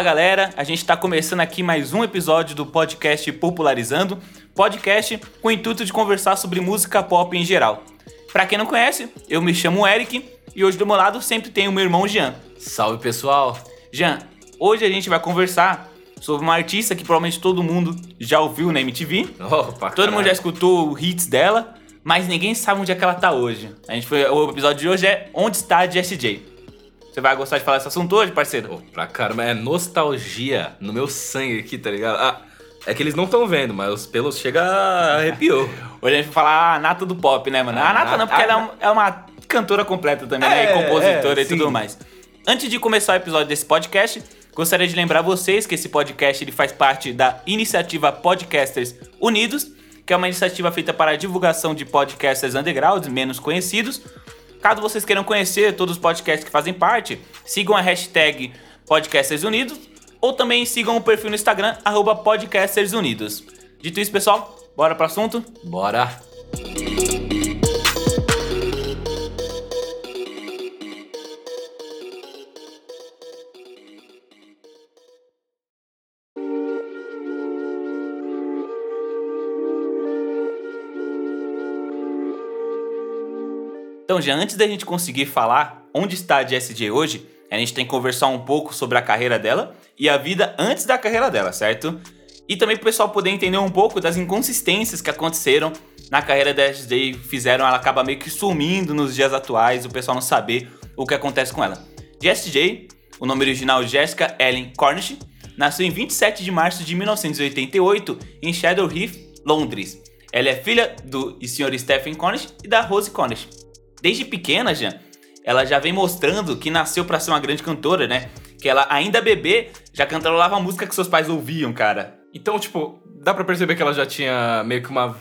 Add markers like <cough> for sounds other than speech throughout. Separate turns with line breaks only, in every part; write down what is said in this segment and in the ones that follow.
Fala galera, a gente está começando aqui mais um episódio do podcast Popularizando, podcast com o intuito de conversar sobre música pop em geral. Para quem não conhece, eu me chamo Eric e hoje do meu lado sempre tem o meu irmão Jean.
Salve pessoal!
Jean, hoje a gente vai conversar sobre uma artista que provavelmente todo mundo já ouviu na MTV.
Opa,
todo mundo já escutou hits dela, mas ninguém sabe onde é que ela tá hoje. A gente foi, o episódio de hoje é Onde está a Jessie J. Você vai gostar de falar desse assunto hoje, parceiro?
Oh, pra caramba, é nostalgia no meu sangue aqui, tá ligado? Ah, é que eles não estão vendo, mas os pelos chega arrepiou. <laughs>
hoje a gente vai falar a nata do pop, né, mano? A, a nata, não, porque a, ela é, é uma cantora completa também, é, né? E é, compositora é, e tudo mais. Antes de começar o episódio desse podcast, gostaria de lembrar vocês que esse podcast ele faz parte da iniciativa Podcasters Unidos, que é uma iniciativa feita para a divulgação de podcasters undergrounds menos conhecidos, Caso vocês queiram conhecer todos os podcasts que fazem parte, sigam a hashtag Podcasters Unidos ou também sigam o perfil no Instagram, arroba Podcasters Unidos. Dito isso, pessoal, bora pro assunto?
Bora!
Então, antes da gente conseguir falar onde está a Jessie hoje, a gente tem que conversar um pouco sobre a carreira dela e a vida antes da carreira dela, certo? E também para o pessoal poder entender um pouco das inconsistências que aconteceram na carreira da Jessie fizeram ela acabar meio que sumindo nos dias atuais, o pessoal não saber o que acontece com ela. Jessie J, o nome original Jessica Ellen Cornish, nasceu em 27 de março de 1988 em Shadow Heath, Londres. Ela é filha do Sr. Stephen Cornish e da Rose Cornish. Desde pequena, já, ela já vem mostrando que nasceu para ser uma grande cantora, né? Que ela, ainda bebê, já cantarolava a música que seus pais ouviam, cara.
Então, tipo, dá para perceber que ela já tinha meio que uma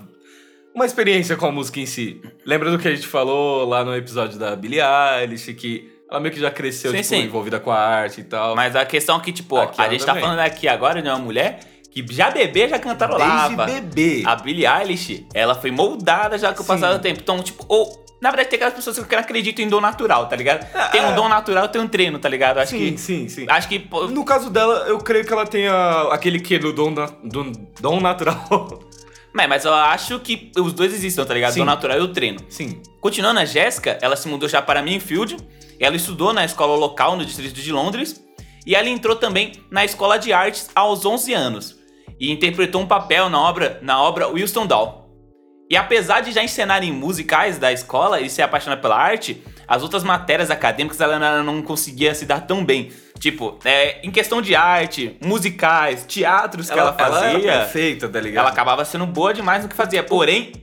uma experiência com a música em si. Lembra do que a gente falou lá no episódio da Billie Eilish, que ela meio que já cresceu, sim, tipo, sim. envolvida com a arte e tal.
Mas a questão é que, tipo, aqui a gente tá também. tá falando aqui agora de uma mulher que já bebê já cantarolava.
Desde bebê.
A Billie Eilish, ela foi moldada já com o passar do tempo. Então, tipo, ou na verdade, tem aquelas pessoas que acreditam em dom natural, tá ligado? Tem um é. dom natural, tem um treino, tá ligado?
Acho sim, que, sim, sim.
Acho que.
No caso dela, eu creio que ela tenha aquele que do dom, do dom natural.
Mas, mas eu acho que os dois existem, tá ligado? Sim. O natural e o treino.
Sim.
Continuando, a Jéssica, ela se mudou já para Minfield. Ela estudou na escola local no distrito de Londres. E ela entrou também na escola de artes aos 11 anos. E interpretou um papel na obra, na obra Wilson Doll. E apesar de já encenar em musicais da escola e ser apaixonada pela arte, as outras matérias acadêmicas ela não conseguia se dar tão bem. Tipo, é, em questão de arte, musicais, teatros que ela, ela fazia. Ela
era perfeita, tá ligado?
Ela acabava sendo boa demais no que fazia. Porém,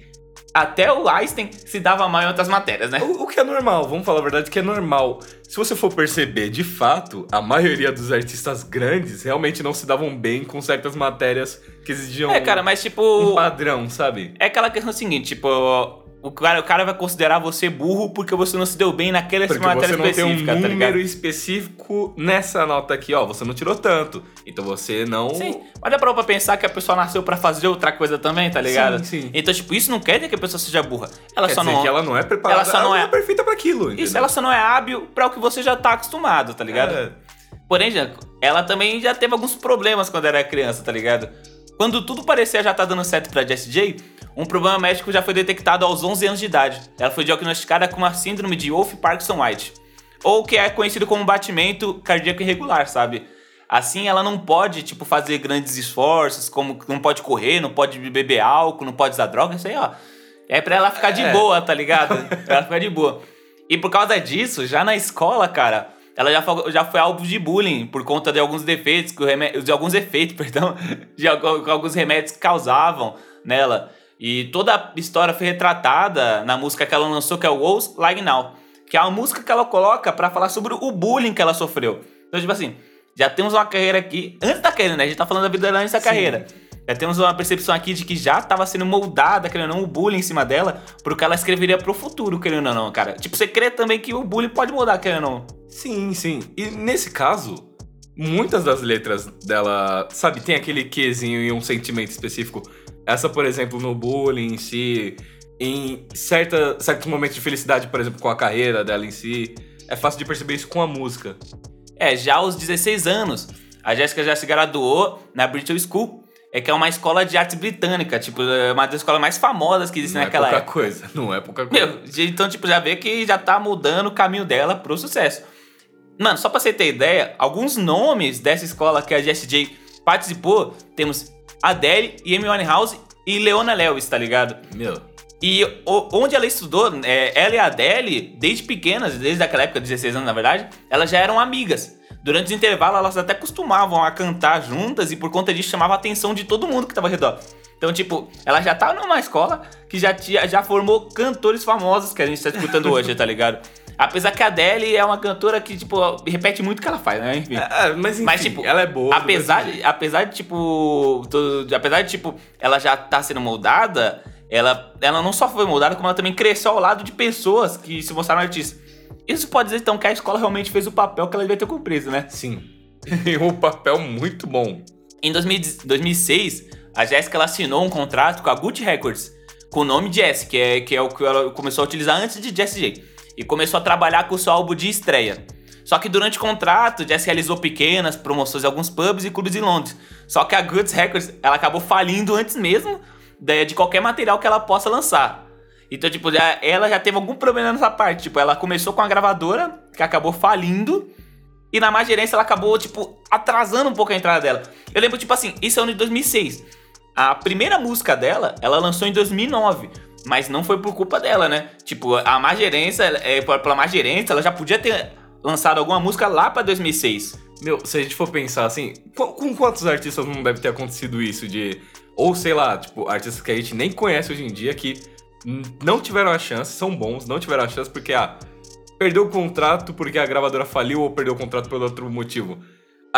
até o Einstein se dava mal em outras matérias, né?
O, o, que é normal, vamos falar a verdade que é normal. Se você for perceber, de fato, a maioria dos artistas grandes realmente não se davam bem com certas matérias que exigiam
É, cara, mas tipo...
Um padrão, sabe?
É aquela questão seguinte, tipo o cara, o cara vai considerar você burro porque você não se deu bem naquela
porque
matéria
específica,
você não
tem um tá número específico nessa nota aqui, ó. Você não tirou tanto. Então você não...
Sim, mas dá pra pensar que a pessoa nasceu para fazer outra coisa também, tá ligado?
Sim, sim.
Então, tipo, isso não quer dizer que a pessoa seja burra. Ela
quer
só
não... que ela não é preparada,
ela só não
ela
é...
é perfeita para aquilo, entendeu?
Isso, ela só não é hábil para o que você já tá acostumado, tá ligado? É. Porém, ela também já teve alguns problemas quando era criança, tá ligado? Quando tudo parecia já tá dando certo pra Jessie J, um problema médico já foi detectado aos 11 anos de idade. Ela foi diagnosticada com uma síndrome de Wolff-Parkinson-White, ou que é conhecido como batimento cardíaco irregular, sabe? Assim, ela não pode, tipo, fazer grandes esforços, como não pode correr, não pode beber álcool, não pode usar droga, isso aí, ó. É pra ela ficar de é. boa, tá ligado? <laughs> pra ela ficar de boa. E por causa disso, já na escola, cara, ela já foi, já foi alvo de bullying por conta de alguns defeitos, que de alguns efeitos, <laughs> perdão, de alguns remédios causavam nela. E toda a história foi retratada na música que ela lançou, que é o Wolves Like Now. Que é a música que ela coloca para falar sobre o bullying que ela sofreu. Então, tipo assim, já temos uma carreira aqui, antes da carreira, né? A gente tá falando da vida dela antes da Sim. carreira. Já temos uma percepção aqui de que já estava sendo moldada, querendo ou não, o bullying em cima dela, porque ela escreveria pro futuro, querendo ou não, cara. Tipo, você crê também que o bullying pode mudar, querendo ou não.
Sim, sim. E nesse caso, muitas das letras dela, sabe, tem aquele quezinho e um sentimento específico essa, por exemplo, no bullying em si, em certa, certos momentos de felicidade, por exemplo, com a carreira dela em si, é fácil de perceber isso com a música.
É, já aos 16 anos, a Jéssica já se graduou na Bristol School, é que é uma escola de artes britânica, tipo, é uma das escolas mais famosas que existem
não
naquela
é pouca
época.
coisa, <laughs> não é pouca coisa.
Meu, então, tipo, já vê que já tá mudando o caminho dela pro sucesso. Mano, só pra você ter ideia, alguns nomes dessa escola que a Jessie J participou, temos Adele e Amy Winehouse e Leona Lewis, tá ligado?
Meu,
E o- onde ela estudou, é, ela e a Adele, desde pequenas, desde aquela época, 16 anos na verdade, elas já eram amigas. Durante os intervalos, elas até costumavam a cantar juntas e por conta disso chamava a atenção de todo mundo que tava ao redor. Então, tipo, ela já tava numa escola que já, tinha, já formou cantores famosos que a gente tá escutando hoje, tá ligado? <laughs> Apesar que a Adele é uma cantora que, tipo, repete muito o que ela faz, né? Enfim.
é, mas enfim,
Mas, tipo,
ela é boa.
apesar,
mesmo
de, apesar de, tipo. to- de- apesar de, tipo, ela já tá sendo moldada, ela, ela não só foi moldada, como ela também cresceu ao lado de pessoas que se mostraram artistas. Isso pode dizer, então, que a escola realmente fez o papel que ela devia ter cumprido, né?
Sim. <laughs> Um papel muito bom.
Em 2000 2006, a Jéssica assinou um contrato com a Gucci Records, com o nome Jess, que é, que é o que ela começou a utilizar antes de Jessie J. E começou a trabalhar com o seu álbum de estreia. Só que durante o contrato, Jess realizou pequenas promoções em alguns pubs e clubes em Londres. Só que a Gucci Records, ela acabou falindo antes mesmo de, de qualquer material que ela possa lançar. Então, tipo, já, ela já teve algum problema nessa parte. Tipo, ela começou com a gravadora, que acabou falindo. E na má gerência ela acabou, tipo, atrasando um pouco a entrada dela. Eu lembro, tipo assim, isso é ano de 2006. A primeira música dela, ela lançou em 2009. Mas não foi por culpa dela, né? Tipo, a má gerência, é, pela má gerência, ela já podia ter lançado alguma música lá pra 2006.
Meu, se a gente for pensar assim, com, quantos artistas não deve ter acontecido isso de. Ou sei lá, tipo, artistas que a gente nem conhece hoje em dia que não tiveram a chance, são bons, não tiveram a chance porque, ah, perdeu o contrato porque a gravadora faliu ou perdeu o contrato por outro motivo.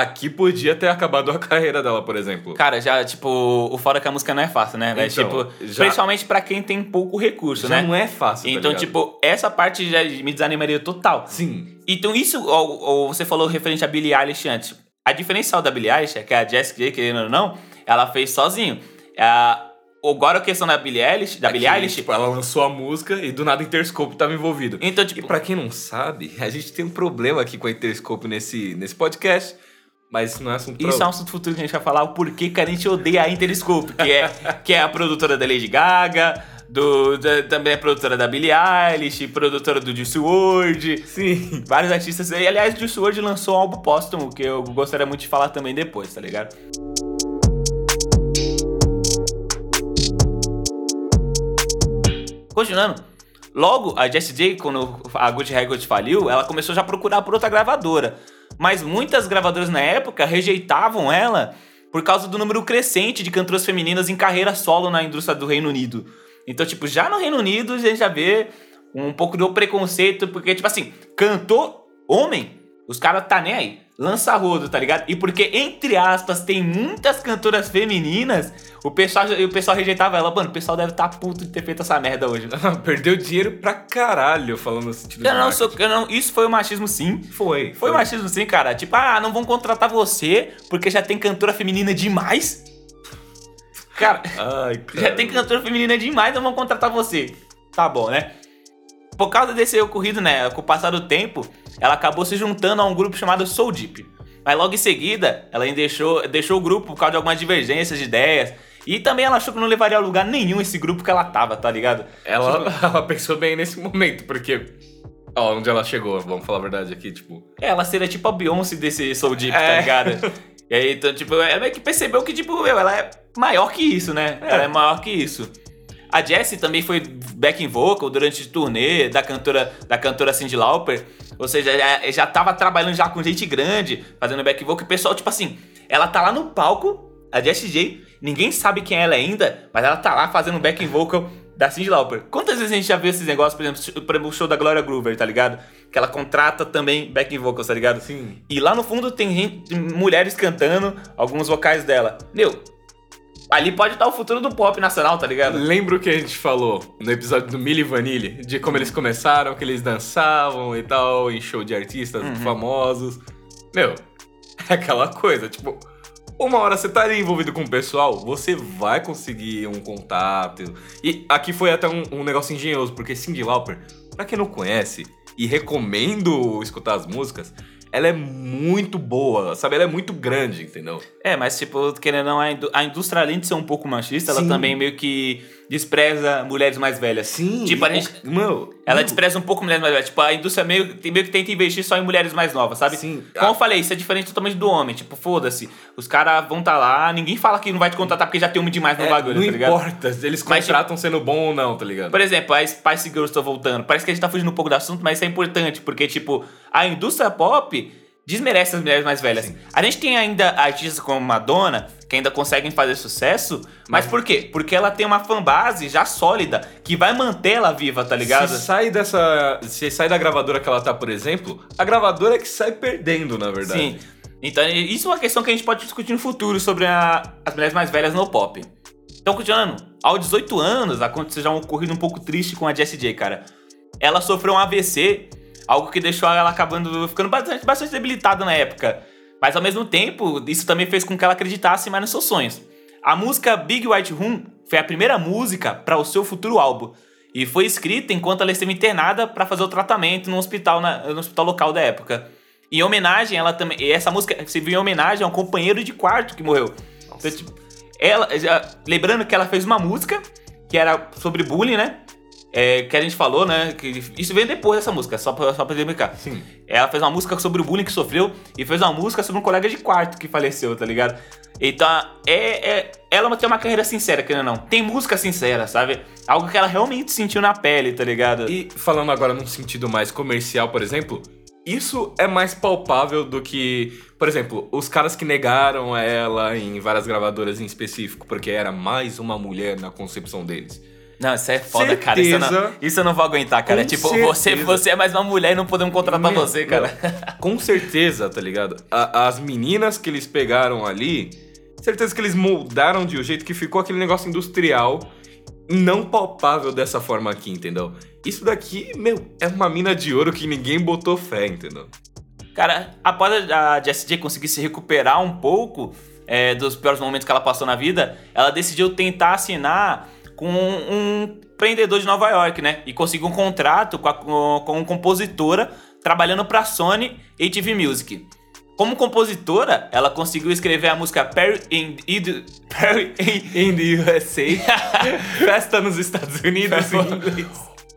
Aqui podia ter acabado a carreira dela, por exemplo.
Cara, já, tipo, o fora que a música não é fácil, né?
Então,
tipo,
já-
principalmente pra quem tem pouco recurso,
Já
né?
não é fácil. tá
Então,
ligado?
tipo, essa parte já me desanimaria total.
Sim.
Então, isso, ou, ou você falou referente a Billie Eilish antes. A diferencial da Billie Eilish é que a Jessie J, querendo ou não, ela fez sozinho. A- agora a questão da Billie Eilish, da
É
Billie Eilish,
Tipo, ela lançou a música e do nada Interscope tava envolvido.
então,
E
tipo,
pra quem não sabe, a gente tem um problema aqui com a Interscope nesse, nesse podcast, mas isso não é assunto
isso é um assunto futuro que a gente vai falar, o porquê que a gente odeia a Interscope, que é, que é a produtora da Lady Gaga, do, da- também é produtora da Billie Eilish, produtora do Juice WRLD,
Sim.
vários artistas. E, aliás, o Juice WRLD lançou um álbum póstumo, que eu gostaria muito de falar também depois, tá ligado? Continuando, logo a Jessie J, quando a Gucci Records faliu, ela começou já a procurar por outra gravadora. Mas muitas gravadoras na época rejeitavam ela por causa do número crescente de cantoras femininas em carreira solo na indústria do Reino Unido. Então, tipo, já no Reino Unido a gente já vê um pouco do preconceito, porque, tipo assim, cantor homem, os caras tá nem aí. Lança rodo, tá ligado? E porque, entre aspas, tem muitas cantoras femininas, o pessoal, o pessoal rejeitava ela. Mano, o pessoal deve estar tá puto de ter feito essa merda hoje. <laughs>
Perdeu dinheiro pra caralho, falando no sentido
Eu não sou, eu não, isso foi o machismo sim.
Foi.
Foi machismo sim, cara. Tipo, ah, não vão contratar você porque já tem cantora feminina demais. Cara,
Ai, <laughs> cara.
já tem cantora feminina demais, não vão contratar você. Tá bom, né? Por causa desse ocorrido, né? Com o passar do tempo, ela acabou se juntando a um grupo chamado Soul Deep. Mas logo em seguida, ela ainda deixou, deixou o grupo por causa de algumas divergências de ideias. E também ela achou que não levaria a lugar nenhum esse grupo que ela tava, tá ligado?
Ela, <laughs> ela pensou bem nesse momento, porque. Ó, onde ela chegou, vamos falar a verdade aqui, tipo.
Ela seria tipo a Beyoncé desse Soul Deep, tá
É.
ligado? <laughs> E aí, então, tipo, ela meio que percebeu que, tipo, meu, ela é maior que isso, né? Ela é maior que isso. A Jessie também foi backing vocal durante o turnê da cantora, da cantora Cyndi Lauper. Ou seja, já, já tava trabalhando já com gente grande, fazendo back vocal. E o pessoal, tipo assim, ela tá lá no palco, a Jessie J, ninguém sabe quem é ela ainda, mas ela tá lá fazendo backing vocal da Cyndi Lauper. Quantas vezes a gente já viu esses negócios, por exemplo, por exemplo, o show da Gloria Groover, tá ligado? Que ela contrata também backing vocals, tá ligado?
Sim.
E lá no fundo tem gente, mulheres cantando alguns vocais dela. Meu, ali pode estar o futuro do pop nacional, tá ligado?
Lembra o que a gente falou no episódio do Milli Vanilli? De como eles começaram, que eles dançavam e tal, em show de artistas
Uhum.
famosos. Meu, <laughs> é aquela coisa, tipo, uma hora você tá ali envolvido com o pessoal, você vai conseguir um contato. E aqui foi até um, um negócio engenhoso, porque Cyndi Lauper, pra quem não conhece e recomendo escutar as músicas, ela é muito boa, sabe? Ela é muito grande, entendeu?
É, mas tipo, querendo ou não, a, indú a indústria, além de ser um pouco machista, Sim. ela também meio que despreza mulheres mais velhas.
Sim.
Tipo, a gente. Meu, ela meu. despreza um pouco mulheres mais velhas. Tipo, a indústria meio, meio que tenta investir só em mulheres mais novas, sabe?
Sim.
Como ah. eu falei, isso é diferente totalmente do homem. Tipo, foda-se. Os caras vão estar tá lá, ninguém fala que não vai te contratar porque já tem um demais no é, bagulho,
não
tá ligado?
Não importa, eles contratam mas, sendo bom ou não, tá ligado?
Por exemplo, a Spice Girls tô voltando. Parece que a gente tá fugindo um pouco do assunto, mas isso é importante, porque, tipo, a indústria pop desmerece as mulheres mais velhas. Sim. A gente tem ainda artistas como Madonna, que ainda conseguem fazer sucesso, mas, por quê? Porque ela tem uma fanbase já sólida, que vai manter ela viva, tá ligado?
Se sai dessa. Se sai da gravadora que ela tá, por exemplo, a gravadora é que sai perdendo, na verdade.
Sim. Então, isso é uma questão que a gente pode discutir no futuro sobre a, as mulheres mais velhas no pop. Então, continuando, aos 18 anos aconteceu já um ocorrido um pouco triste com a Jessie J, cara. Ela sofreu um AVC Algo que deixou ela acabando ficando bastante, bastante debilitada na época. Mas ao mesmo tempo, isso também fez com que ela acreditasse mais nos seus sonhos. A música Big White Room foi a primeira música para o seu futuro álbum e foi escrita enquanto ela esteve internada para fazer o tratamento no hospital, na, no hospital local da época. Em homenagem, ela também. Essa música se viu em homenagem a um companheiro de quarto que morreu. Então, tipo, ela, já, lembrando que ela fez uma música que era sobre bullying, né? É, que a gente falou, né? Que isso veio depois dessa música, só pra, só pra explicar.
Sim.
Ela fez uma música sobre o bullying que sofreu e fez uma música sobre um colega de quarto que faleceu, tá ligado? Então, é, é, ela tem uma carreira sincera, querendo ou não. Tem música sincera, sabe? Algo que ela realmente sentiu na pele, tá ligado?
E falando agora num sentido mais comercial, por exemplo, isso é mais palpável do que, por exemplo, os caras que negaram ela em várias gravadoras em específico, porque era mais uma mulher na concepção deles.
Não, isso é foda, certeza, cara. Isso eu, não, isso eu não vou aguentar, cara. tipo, você, você é mais uma mulher e não podemos contratar Meu, você, cara.
com certeza, tá ligado? A, as meninas que eles pegaram ali, certeza que eles moldaram de um jeito que ficou aquele negócio industrial não palpável dessa forma aqui, entendeu? Isso daqui, meu, é uma mina de ouro que ninguém botou fé, entendeu?
Cara, após a Jessie J conseguir se recuperar um pouco é, dos piores momentos que ela passou na vida, ela decidiu tentar assinar com um empreendedor de Nova York, né? E conseguiu um contrato com, a, com uma compositora trabalhando para Sony e TV Music. Como compositora, ela conseguiu escrever a música Perry in, in, <laughs> Perry in the USA, <laughs> Festa nos Estados Unidos em inglês,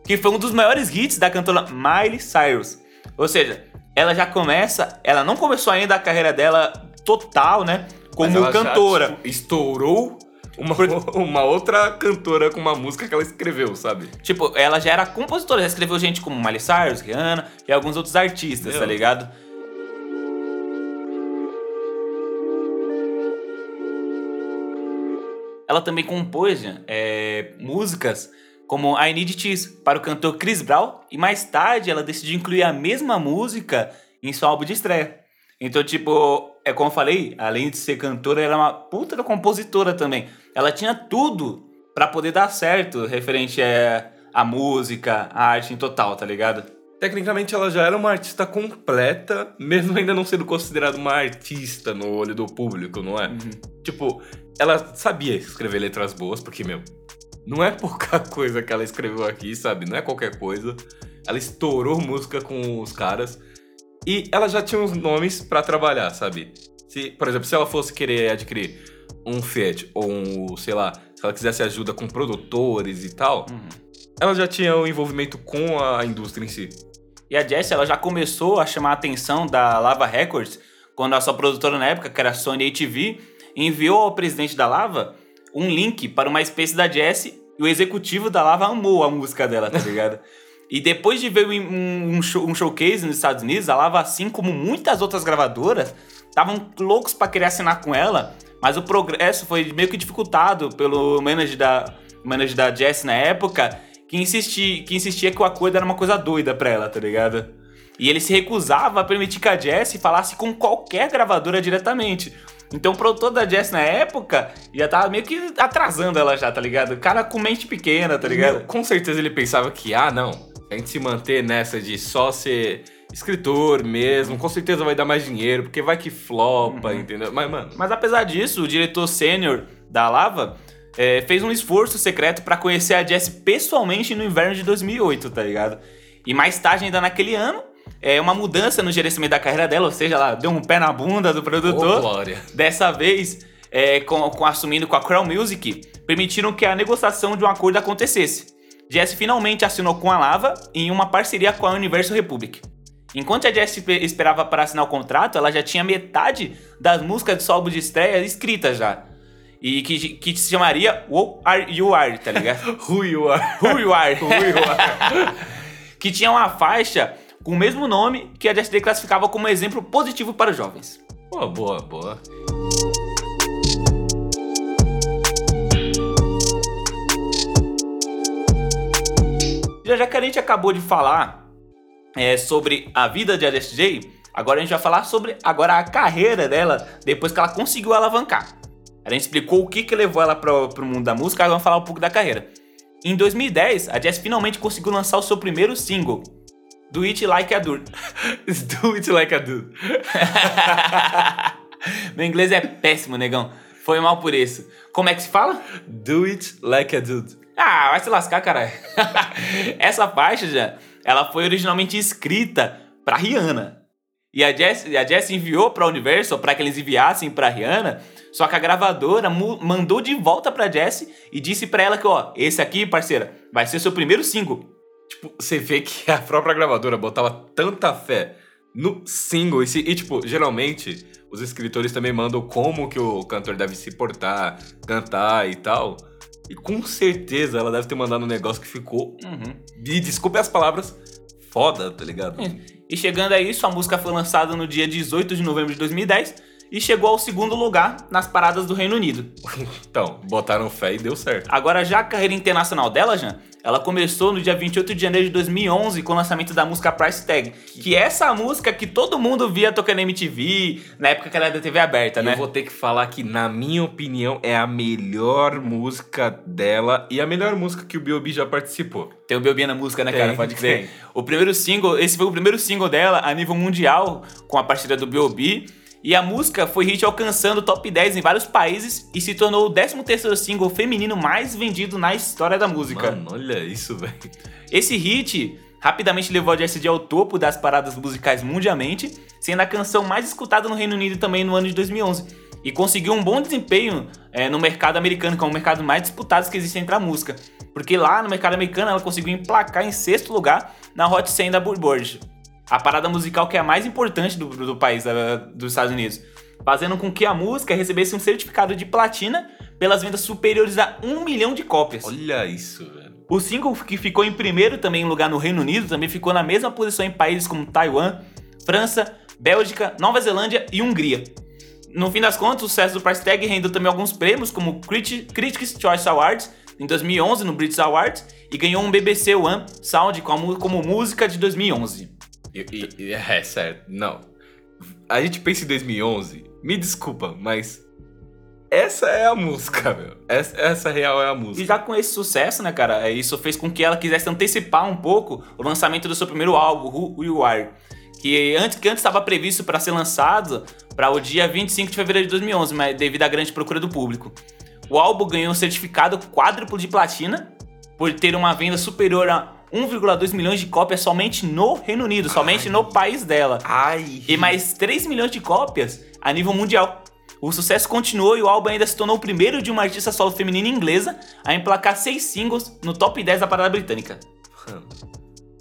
que foi um dos maiores hits da cantora Miley Cyrus. Ou seja, ela já começa, ela não começou ainda a carreira dela total, né? Como cantora. Já, tipo,
estourou <laughs> uma, uma outra cantora com uma música que ela escreveu, sabe?
Tipo, ela já era compositora, já escreveu gente como Miley Cyrus, Rihanna e alguns outros artistas, tá Meu. tá ligado? Ela também compôs é, músicas como I Need Cheese para o cantor Chris Brown e mais tarde ela decidiu incluir a mesma música em seu álbum de estreia. Então, tipo, é como eu falei, além de ser cantora, ela é uma puta da compositora também. Ela tinha tudo para poder dar certo referente a, a música, a arte em total, tá ligado?
Tecnicamente ela já era uma artista completa, mesmo ainda não sendo considerada uma artista no olho do público, não é? Uhum. Tipo, ela sabia escrever letras boas, porque, meu, não é pouca <laughs> coisa que ela escreveu aqui, sabe? Não é qualquer coisa. Ela estourou música com os caras. E ela já tinha uns nomes para trabalhar, sabe? Se, por exemplo, se ela fosse querer adquirir um Fiat ou um, sei lá, se ela quisesse ajuda com produtores e tal, uhum. ela já tinha o um envolvimento com a indústria em si.
E a Jess, ela já começou a chamar a atenção da Lava Records quando a sua produtora na época, que era a Sony ATV, enviou ao presidente da Lava um link para uma espécie da Jess e o executivo da Lava amou a música dela, tá ligado? <laughs> E depois de ver um, um, show, um showcase nos Estados Unidos, a Lava, assim como muitas outras gravadoras, estavam loucos para querer assinar com ela, mas o progresso foi meio que dificultado pelo manager da, manager da Jess na época, que insistia, que insistia que o acordo era uma coisa doida pra ela, tá ligado? E ele se recusava a permitir que a Jess falasse com qualquer gravadora diretamente. Então o produtor da Jess na época já tava meio que atrasando ela já, tá ligado? O cara com mente pequena, tá ligado?
Com certeza ele pensava que, ah, não, a gente se manter nessa de só ser escritor mesmo, com certeza vai dar mais dinheiro, porque vai que flopa, uhum. entendeu? Mas, mano.
Mas apesar disso, o diretor sênior da Lava é, fez um esforço secreto para conhecer a Jess pessoalmente no inverno de 2008, tá ligado? E mais tarde, ainda naquele ano, é, uma mudança no gerenciamento da carreira dela, ou seja, ela deu um pé na bunda do produtor.
Oh, glória.
Dessa vez, é, com, com, assumindo com a Crown Music, permitiram que a negociação de um acordo acontecesse. Jess finalmente assinou com a Lava em uma parceria com a Universal Republic. Enquanto a Jess esperava para assinar o contrato, ela já tinha metade das músicas do seu álbum de estreia escritas já. E que, que se chamaria Who Are You Are, tá ligado? <laughs>
Who You Are.
Who You Are.
Who You Are. <laughs>
que tinha uma faixa com o mesmo nome que a Jess classificava como exemplo positivo para os jovens.
Boa, boa, boa.
Já que a gente acabou de falar é, sobre a vida de LSJ, agora a gente vai falar sobre agora a carreira dela depois que ela conseguiu alavancar. A gente explicou o que, que levou ela para o mundo da música, agora vamos falar um pouco da carreira. Em 2010, a Jess finalmente conseguiu lançar o seu primeiro single, Do It Like a Dude. <laughs>
Do It Like a Dude. <laughs>
Meu inglês é péssimo, negão. Foi mal por isso. Como é que se fala?
Do It Like a Dude.
Ah, vai se lascar, caralho. <laughs> Essa faixa já, ela foi originalmente escrita pra Rihanna. E a Jess, a Jess enviou pra Universal para que eles enviassem pra Rihanna, só que a gravadora mandou de volta pra Jess e disse pra ela que, ó, esse aqui, parceira, vai ser seu primeiro single.
Tipo, você vê que a própria gravadora botava tanta fé no single. E, e, tipo, geralmente, os escritores também mandam como que o cantor deve se portar, cantar e tal. E com certeza ela deve ter mandado um negócio que ficou. Uhum. E desculpe as palavras, foda, tá ligado?
É. E chegando a isso, a música foi lançada no dia 18 de novembro de 2010 e chegou ao segundo lugar nas paradas do Reino Unido. <laughs>
então, botaram fé e deu certo.
Agora, já a carreira internacional dela, Jean, ela começou no dia 28 de janeiro de 2011 com o lançamento da música Price Tag, que é essa música que todo mundo via tocando na MTV, na época que ela era da TV aberta,
e
né?
Eu vou ter que falar que, na minha opinião, é a melhor música dela e a melhor música que o B.O.B. já participou.
Tem o B.O.B. na música, né, tem, cara? Pode crer. O primeiro single, esse foi o primeiro single dela a nível mundial com a parceria do B.O.B., e a música foi hit alcançando o top 10 em vários países e se tornou o 13º single feminino mais vendido na história da música.
Mano, olha isso, <laughs> velho.
Esse hit rapidamente levou a Jessie ao topo das paradas musicais mundialmente, sendo a canção mais escutada no Reino Unido também no ano de 2011. E conseguiu um bom desempenho é, no mercado americano, que é um mercado mais disputado que existe entre a música. Porque lá no mercado americano ela conseguiu emplacar em sexto lugar na Hot 100 da Billboard a parada musical que é a mais importante do, do país, da, dos Estados Unidos, fazendo com que a música recebesse um certificado de platina pelas vendas superiores a um milhão de cópias.
Olha isso, velho.
O single que ficou em primeiro também em lugar no Reino Unido também ficou na mesma posição em países como Taiwan, França, Bélgica, Nova Zelândia e Hungria. No fim das contas, o sucesso do Price Tag rendeu também alguns prêmios, como Critics' Choice Awards em 2011 no British Awards e ganhou um BBC One Sound como, como música de 2011.
E, e, é, certo. Não. A gente pensa em 2011. Me desculpa, mas essa é a música, meu. Essa, essa real é a música.
E já com esse sucesso, né, cara, é, isso fez com que ela quisesse antecipar um pouco o lançamento do seu primeiro álbum, Who You Are. Que antes que antes estava previsto para ser lançado para o dia 25 de fevereiro de 2011, mas devido à grande procura do público. O álbum ganhou um certificado quádruplo de platina por ter uma venda superior a 1,2 milhões de cópias somente no Reino Unido, somente Ai. no país dela.
Ai.
E mais 3 milhões de cópias a nível mundial. O sucesso continuou e o álbum ainda se tornou o primeiro de uma artista solo feminina inglesa a emplacar seis singles no top 10 da parada britânica.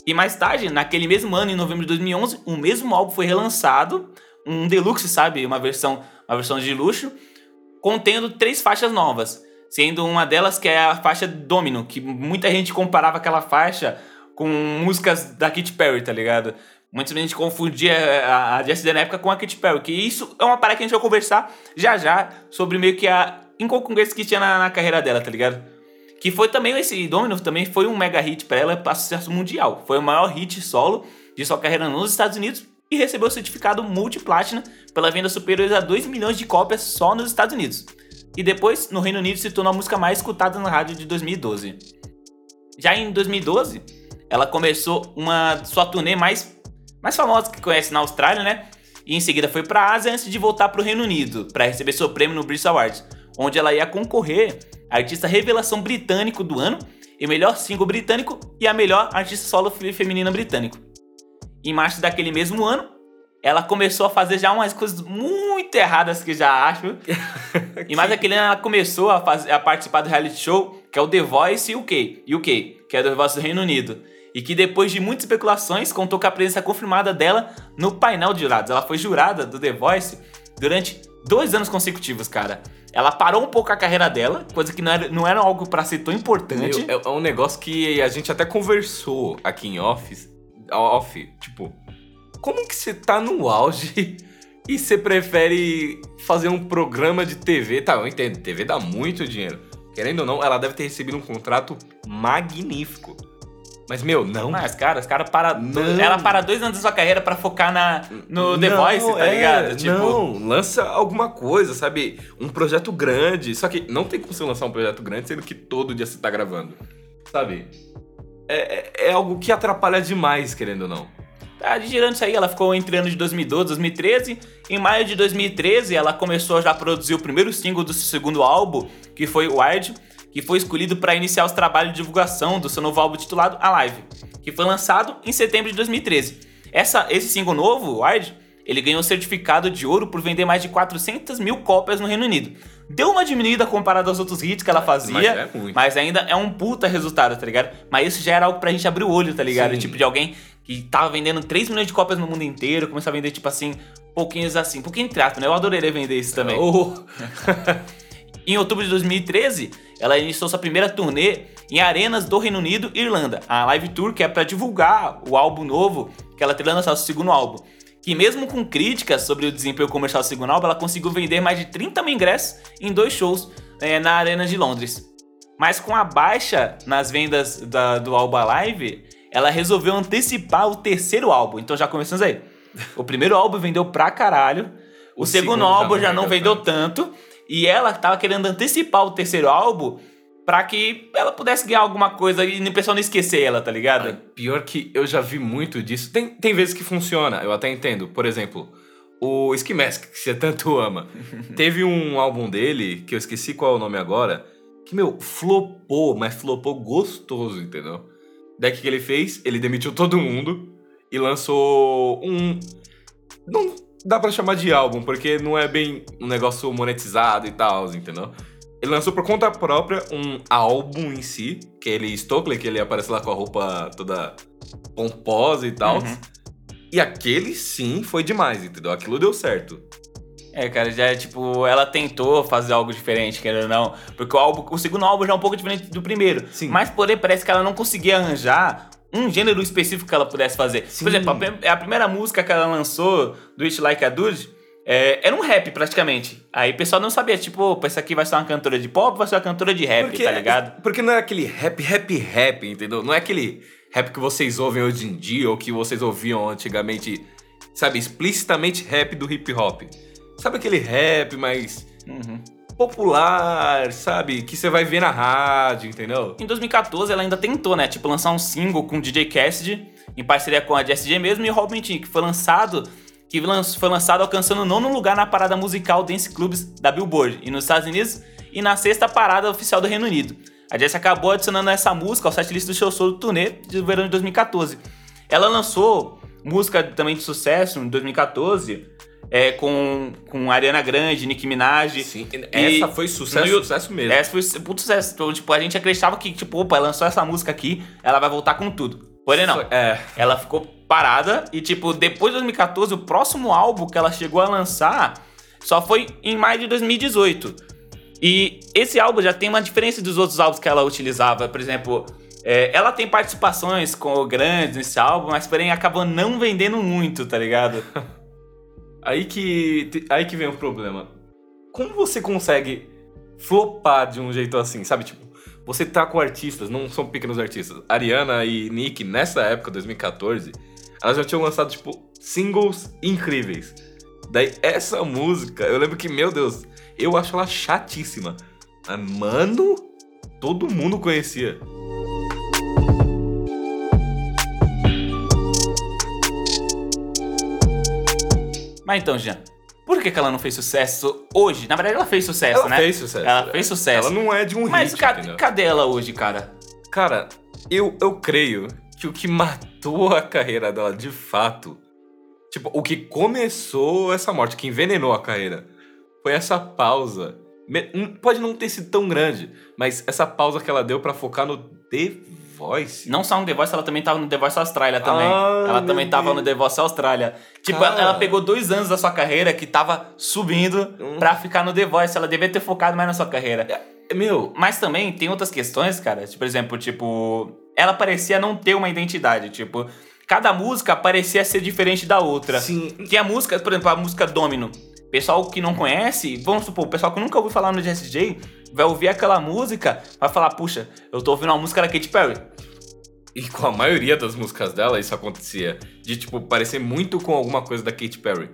E mais tarde, naquele mesmo ano, em novembro de 2011, o mesmo álbum foi relançado, um deluxe, sabe, uma versão, uma versão de luxo, contendo três faixas novas sendo uma delas que é a faixa Domino, que muita gente comparava aquela faixa com músicas da Katy Perry, tá ligado? Muita gente confundia a, a Jessie na época com a Katy Perry, que isso é uma parada que a gente vai conversar já já sobre meio que a incongruência que tinha na, na, carreira dela, tá ligado? Que foi também, esse Domino também foi um mega hit pra ela para sucesso mundial. Foi o maior hit solo de sua carreira nos Estados Unidos e recebeu o certificado multiplatina pela venda superior a 2 milhões de cópias só nos Estados Unidos e depois no Reino Unido se tornou a música mais escutada na rádio de 2012. Já em 2012, ela começou uma sua turnê mais, mais famosa que conhece na Austrália, né? E em seguida foi para a Ásia antes de voltar para o Reino Unido para receber seu prêmio no British Awards, onde ela ia concorrer a artista revelação britânico do ano e melhor single britânico e a melhor artista solo feminina britânico. em março daquele mesmo ano, ela começou a fazer já umas coisas muito erradas que já acho. <laughs> e mais aquele ano ela começou a, fazer, a participar do reality show, que é o The Voice UK, UK, que é o The Voice do Reino Unido. E que depois de muitas especulações, contou com a presença confirmada dela no painel de jurados. Ela foi jurada do The Voice durante dois anos consecutivos, cara. Ela parou um pouco a carreira dela, coisa que não era, não era algo para ser tão importante.
Meu, é, é um negócio que a gente até conversou aqui em Office. Off, tipo, como que você tá no auge <laughs> e você prefere fazer um programa de TV? Tá, eu entendo, TV dá muito dinheiro. Querendo ou não, ela deve ter recebido um contrato magnífico. Mas, meu, não.
Mas, cara, os cara para. Não. Ela para dois anos da sua carreira para focar na, no The não, Voice, tá é, ligado?
Tipo... Não, lança alguma coisa, sabe? Um projeto grande. Só que não tem como você lançar um projeto grande sendo que todo dia você tá gravando. Sabe? É, é, é algo que atrapalha demais, querendo ou não.
Tá girando isso aí, ela ficou entre anos de 2012 e 2013. Em maio de 2013, ela começou já a produzir o primeiro single do seu segundo álbum, que foi Wild que foi escolhido para iniciar os trabalhos de divulgação do seu novo álbum titulado Alive, que foi lançado em setembro de 2013. Essa, esse single novo, Wild, ele ganhou certificado de ouro por vender mais de 400 mil cópias no Reino Unido. Deu uma diminuída comparado aos outros hits que ela fazia, mas, é mas, ainda é um puta resultado, tá ligado? Mas isso já era algo pra gente abrir o olho, tá ligado? Sim. Tipo, de alguém que tava vendendo 3 milhões de cópias no mundo inteiro, começou a vender, tipo assim, pouquinhos assim, pouquinho trato, né? Eu adoraria vender isso também. Oh. <laughs> Em outubro de 2013, ela iniciou sua primeira turnê em arenas do Reino Unido e Irlanda, a Live Tour, que é para divulgar o álbum novo que ela teria lançado, o segundo álbum. Que mesmo com críticas sobre o desempenho comercial do segundo álbum, ela conseguiu vender mais de 30 mil ingressos em dois shows é, na Arena de Londres. Mas com a baixa nas vendas da, do álbum Live, ela resolveu antecipar o terceiro álbum. Então já começamos aí. O primeiro álbum vendeu pra caralho. O, o segundo, segundo, álbum já não vendeu tanto. tanto e ela tava querendo antecipar o terceiro álbum para que ela pudesse ganhar alguma coisa e o pessoal não esquecer ela, tá ligado? Ai,
pior que eu já vi muito disso. Tem, tem vezes que funciona, eu até entendo. Por exemplo, o Ski Mask, que você <laughs> tanto ama. Teve um álbum dele, que eu esqueci qual é o nome agora, que, meu, flopou, mas flopou gostoso, entendeu? Daí que ele fez? Ele demitiu todo mundo e lançou um. Não, dá para chamar de álbum, porque não é bem um negócio monetizado e tal, entendeu? Ele lançou por conta própria um álbum em si, que é ele Stokely, que ele aparece lá com a roupa toda pomposa e tal. Uhum. E aquele sim foi demais, entendeu? Aquilo deu certo.
É, cara, já é tipo, ela tentou fazer algo diferente, querendo ou não. Porque o, álbum, o segundo álbum já é um pouco diferente do primeiro. Sim. Mas, porém, parece que ela não conseguia arranjar um gênero específico que ela pudesse fazer. Sim. Por exemplo, a, a, primeira música que ela lançou, do It Like a Dude, é, era um rap praticamente. Aí o pessoal não sabia, tipo, opa, essa aqui vai ser uma cantora de pop vai ser uma cantora de rap, porque, tá ligado?
Porque não é aquele rap, rap, rap, entendeu? Não é aquele rap que vocês ouvem hoje em dia ou que vocês ouviam antigamente, sabe, explicitamente rap do hip hop. Sabe aquele rap mais. Uhum popular, sabe? Que você vai ver na rádio, entendeu?
Em 2014 ela ainda tentou, né? Tipo, lançar um single com o DJ Cassidy, em parceria com a JSG mesmo, e Robin T, que foi lançado que foi lançado alcançando o nono lugar na parada musical Dance Clubs da Billboard, e nos Estados Unidos, e na sexta parada oficial do Reino Unido. A Jess acabou adicionando essa música ao setlist do show solo turnê de verão de 2014. Ela lançou música também de sucesso em 2014, é, com, com Ariana Grande, Nicki Minaj.
Sim, essa foi sucesso, no, sucesso mesmo.
Essa foi puto sucesso. Então, tipo, a gente acreditava que, tipo, opa, lançou essa música aqui, ela vai voltar com tudo. Porém, não. É. Ela ficou parada e, tipo, depois de 2014, o próximo álbum que ela chegou a lançar só foi em maio de 2018. E esse álbum já tem uma diferença dos outros álbuns que ela utilizava. Por exemplo, é, ela tem participações com grandes nesse álbum, mas porém acabou não vendendo muito, tá ligado? <laughs>
Aí que, aí que vem o problema. Como você consegue flopar de um jeito assim, sabe? Tipo, você tá com artistas, não são pequenos artistas. Ariana e Nick, nessa época, 2014, elas já tinham lançado, tipo, singles incríveis. Daí, essa música, eu lembro que, meu Deus, eu acho ela chatíssima. Mas, mano, todo mundo conhecia.
Mas então, Jean, por que, que ela não fez sucesso hoje? Na verdade, ela fez sucesso,
ela
né?
Ela fez sucesso.
Ela fez sucesso.
Ela não é de um
Mas
hit,
cadê, cadê ela hoje, cara?
Cara, eu, eu creio que o que matou a carreira dela de fato, tipo, o que começou essa morte, que envenenou a carreira, foi essa pausa. Pode não ter sido tão grande, mas essa pausa que ela deu para focar no The Voice.
Não só no The Voice, ela também tava no The Voice Austrália também. Ah, ela também Deus. tava no The Voice Austrália. Tipo, ela, ela, pegou dois anos da sua carreira que tava subindo hum. pra ficar no The Voice. Ela devia ter focado mais na sua carreira. É, meu. Mas também tem outras questões, cara. Tipo, por exemplo, tipo. Ela parecia não ter uma identidade. Tipo, cada música parecia ser diferente da outra.
Sim.
Que a música, por exemplo, a música Domino. Pessoal que não conhece, vamos supor, o pessoal que nunca ouviu falar no JSJ, vai ouvir aquela música, vai falar, puxa, eu tô ouvindo uma música da Katy Perry.
E com a maioria das músicas dela isso acontecia. De, tipo, parecer muito com alguma coisa da Katy Perry.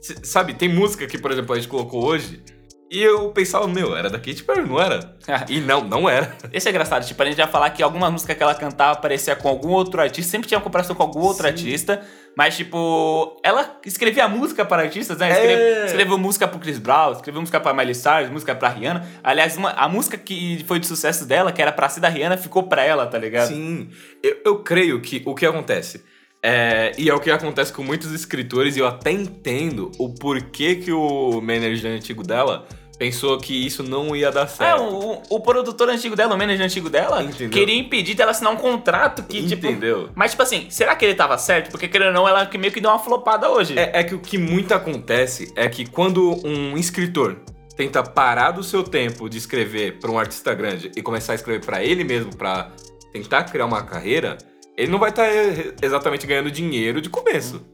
C sabe, tem música que, por exemplo, a gente colocou hoje e eu pensava, meu, era da Katy Perry, não era? e não, não era.
Esse é engraçado, tipo, a gente já falar que alguma música que ela cantava parecia com algum outro artista, sempre tinha uma comparação com algum outro Sim. artista, mas, tipo, ela escrevia música para artistas, né? Escreve, é. Escreveu música pro Chris Brown, escreveu música pra Miley Cyrus, música pra Rihanna. Aliás, uma, a música que foi de sucesso dela, que era pra ser da Rihanna, ficou pra ela, tá ligado?
Sim. Eu, eu creio que o que acontece é, e é o que acontece com muitos escritores, e eu até entendo o porquê que o manager antigo dela pensou que isso não ia dar certo.
É, o, o produtor antigo dela, o manager antigo dela, Entendeu? queria impedir dela assinar um contrato que,
tipo, Entendeu?
Tipo, mas, tipo assim, será que ele tava certo? Porque, querendo ou não, ela meio que deu uma flopada hoje.
É, é que o que muito acontece é que quando um escritor tenta parar do seu tempo de escrever para um artista grande e começar a escrever para ele mesmo, para tentar criar uma carreira, ele não vai estar tá exatamente ganhando dinheiro de começo.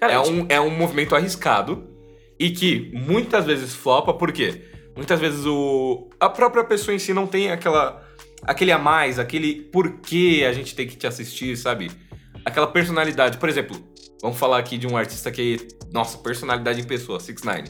Cara, é, um, é um movimento arriscado e que muitas vezes flopa, por quê? Muitas vezes o a própria pessoa em si não tem aquela aquele a mais, aquele porquê a gente tem que te assistir, sabe? Aquela personalidade. Por exemplo, vamos falar aqui de um artista que, nossa, personalidade em pessoa, 6 9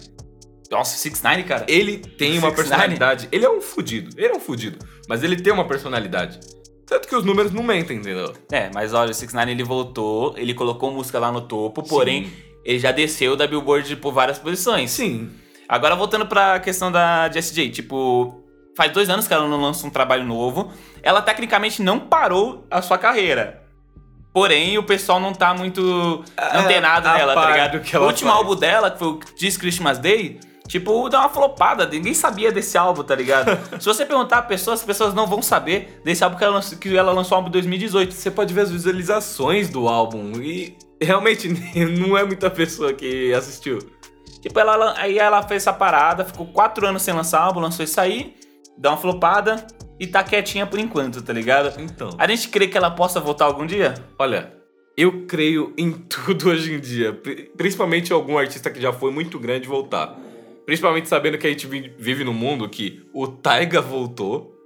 Nossa, 6 9 cara.
Ele tem uma personalidade. Ele é um fudido. Ele é um fudido. Mas ele tem uma personalidade. Tanto que os números não mentem, entendeu?
É, mas olha, o 6 9 ele voltou, ele colocou música lá no topo, porém, Sim. Ele já desceu da Billboard por várias posições.
Sim.
Agora voltando pra questão da Jessie tipo, faz dois anos que ela não lança um trabalho novo. Ela tecnicamente não parou a sua carreira. Porém, o pessoal não tá muito é, antenado nela, tá ligado? o último faz. álbum dela, que foi o This Christmas Day, tipo, deu uma flopada. Ninguém sabia desse álbum, tá ligado? <laughs> Se você perguntar a pessoas, as pessoas não vão saber desse álbum que ela, lançou, que ela lançou no álbum em 2018.
Você pode ver as visualizações do álbum e realmente <laughs> não é muita pessoa que assistiu.
Tipo, ela, aí ela fez essa parada, ficou quatro anos sem lançar álbum, lançou isso aí, dá uma flopada e tá quietinha por enquanto, tá ligado?
Então.
A gente crê que ela possa voltar algum dia?
Olha, eu creio em <laughs> tudo hoje em dia. Principalmente algum artista que já foi muito grande voltar. Principalmente sabendo que a gente vive num mundo que o Taiga voltou.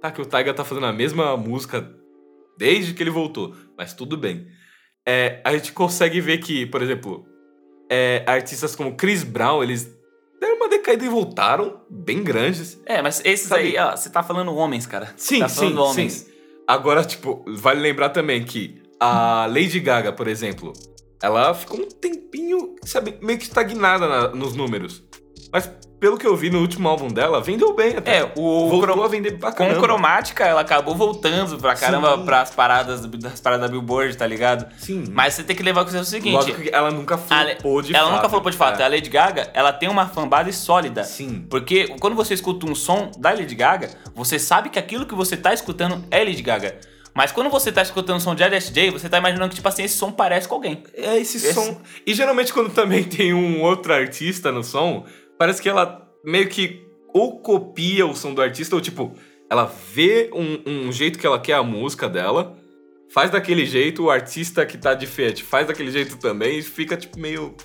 Tá, que o Taiga tá fazendo a mesma música desde que ele voltou. Mas tudo bem. É, a gente consegue ver que, por exemplo, é, artistas como Chris Brown, eles deram uma decaída e voltaram bem grandes.
É, mas esses Sabe? aí, ó, você tá falando homens, cara.
Sim,
tá
sim, homens. sim. Agora, tipo, vale lembrar também que a Lady Gaga, por exemplo, ela ficou um tempinho, sabe, meio que estagnada na, nos números. Mas pelo que eu vi no último álbum dela, vendeu bem até.
É, o Voltou a vender pra caramba. Com cromática, ela acabou voltando pra caramba Sim. pras paradas, das paradas da Billboard, tá ligado?
Sim.
Mas você tem que levar com o seguinte...
Lógico que ela nunca flopou de
ela fato. Ela nunca flopou de fato. É. A Lady Gaga, ela tem uma fanbase sólida.
Sim.
Porque quando você escuta um som da Lady Gaga, você sabe que aquilo que você tá escutando é Lady Gaga. Mas quando você tá escutando o som de LSJ, você tá imaginando que, tipo assim, esse som parece com alguém.
É, esse, esse... som. E geralmente, quando também <laughs> tem um outro artista no som, parece que ela meio que ou copia o som do artista, ou tipo, ela vê um, um jeito que ela quer a música dela, faz daquele jeito, o artista que tá de feat faz daquele jeito também, e fica tipo meio.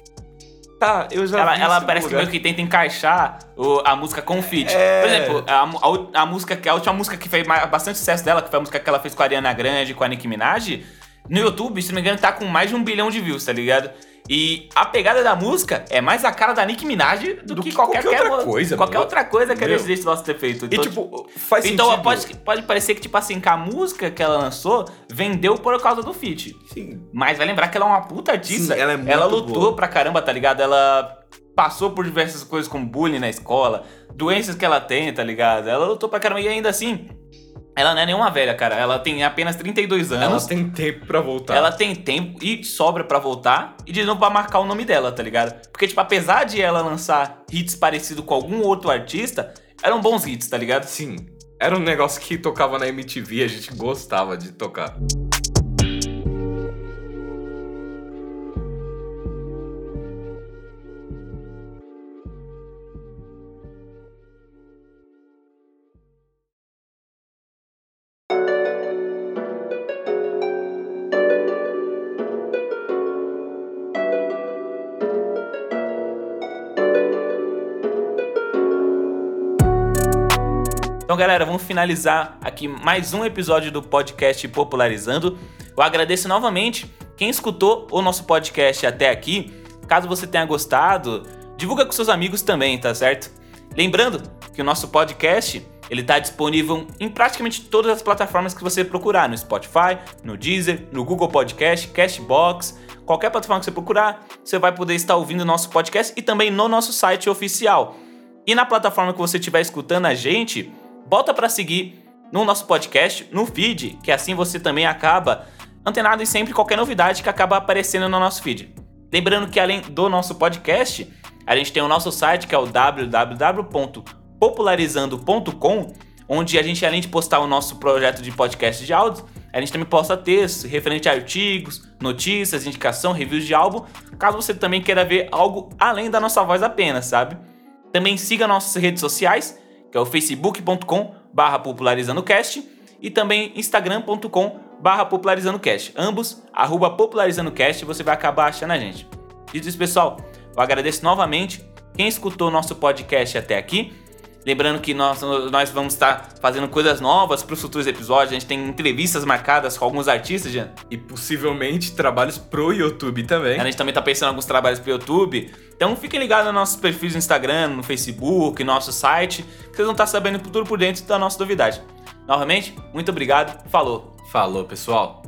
Tá, eu já.
Ela, ela parece que meio que tenta encaixar o, a música com o feat. É... Por exemplo, a, a, a, música, a última música que fez bastante sucesso dela, que foi a música que ela fez com a Ariana Grande, com a Nicki Minaj, no YouTube, se não me engano, tá com mais de um bilhão de views, tá ligado? E a pegada da música é mais a cara da Nicki Minaj do, do que, que, qualquer, qualquer outra coisa. Qualquer outra coisa que a Resident possa ter feito.
Então, e tipo, faz
então,
sentido.
pode, pode parecer que, tipo assim, que a música que ela lançou vendeu por causa do feat.
Sim.
Mas vai lembrar que ela é uma puta artista.
Sim, ela é muito
Ela lutou boa. pra caramba, tá ligado? Ela passou por diversas coisas como bullying na escola, doenças que ela tem, tá ligado? Ela lutou pra caramba e ainda assim Ela não é nenhuma velha, cara. Ela tem apenas 32 anos.
Ela tem tempo pra voltar.
Ela tem tempo e sobra pra voltar e de novo pra marcar o nome dela, tá ligado? Porque, tipo, apesar de ela lançar hits parecidos com algum outro artista, eram bons hits, tá ligado?
Sim. Era um negócio que tocava na MTV, a gente gostava de tocar.
Então, galera, vamos finalizar aqui mais um episódio do podcast Popularizando. Eu agradeço novamente quem escutou o nosso podcast até aqui. Caso você tenha gostado, divulga com seus amigos também, tá certo? Lembrando que o nosso podcast ele está disponível em praticamente todas as plataformas que você procurar, no Spotify, no Deezer, no Google Podcast, Castbox, qualquer plataforma que você procurar, você vai poder estar ouvindo o nosso podcast e também no nosso site oficial. E na plataforma que você estiver escutando a gente, bota para seguir no nosso podcast, no feed, que assim você também acaba antenado em sempre qualquer novidade que acaba aparecendo no nosso feed. Lembrando que além do nosso podcast, a gente tem o nosso site que é o www.popularizando.com, onde a gente além de postar o nosso projeto de podcast de áudio, a gente também posta textos referente a artigos, notícias, indicação, reviews de álbum, caso você também queira ver algo além da nossa voz apenas, sabe? Também siga nossas redes sociais, que é o facebook.com barra popularizandocast e também instagram.com barra popularizandocast. Ambos, arroba popularizandocast, você vai acabar achando a gente. Dito isso, pessoal, eu agradeço novamente quem escutou nosso podcast até aqui. Lembrando que nós, nós vamos estar fazendo coisas novas para os futuros episódios. A gente tem entrevistas marcadas com alguns artistas, Jean.
E possivelmente trabalhos pro YouTube também.
A gente também tá pensando em alguns trabalhos pro YouTube. Então fiquem ligados nos nossos perfis no Instagram, no Facebook, no nosso site, que vocês vão estar sabendo tudo por dentro da nossa novidade. Novamente, muito obrigado. Falou.
Falou, pessoal.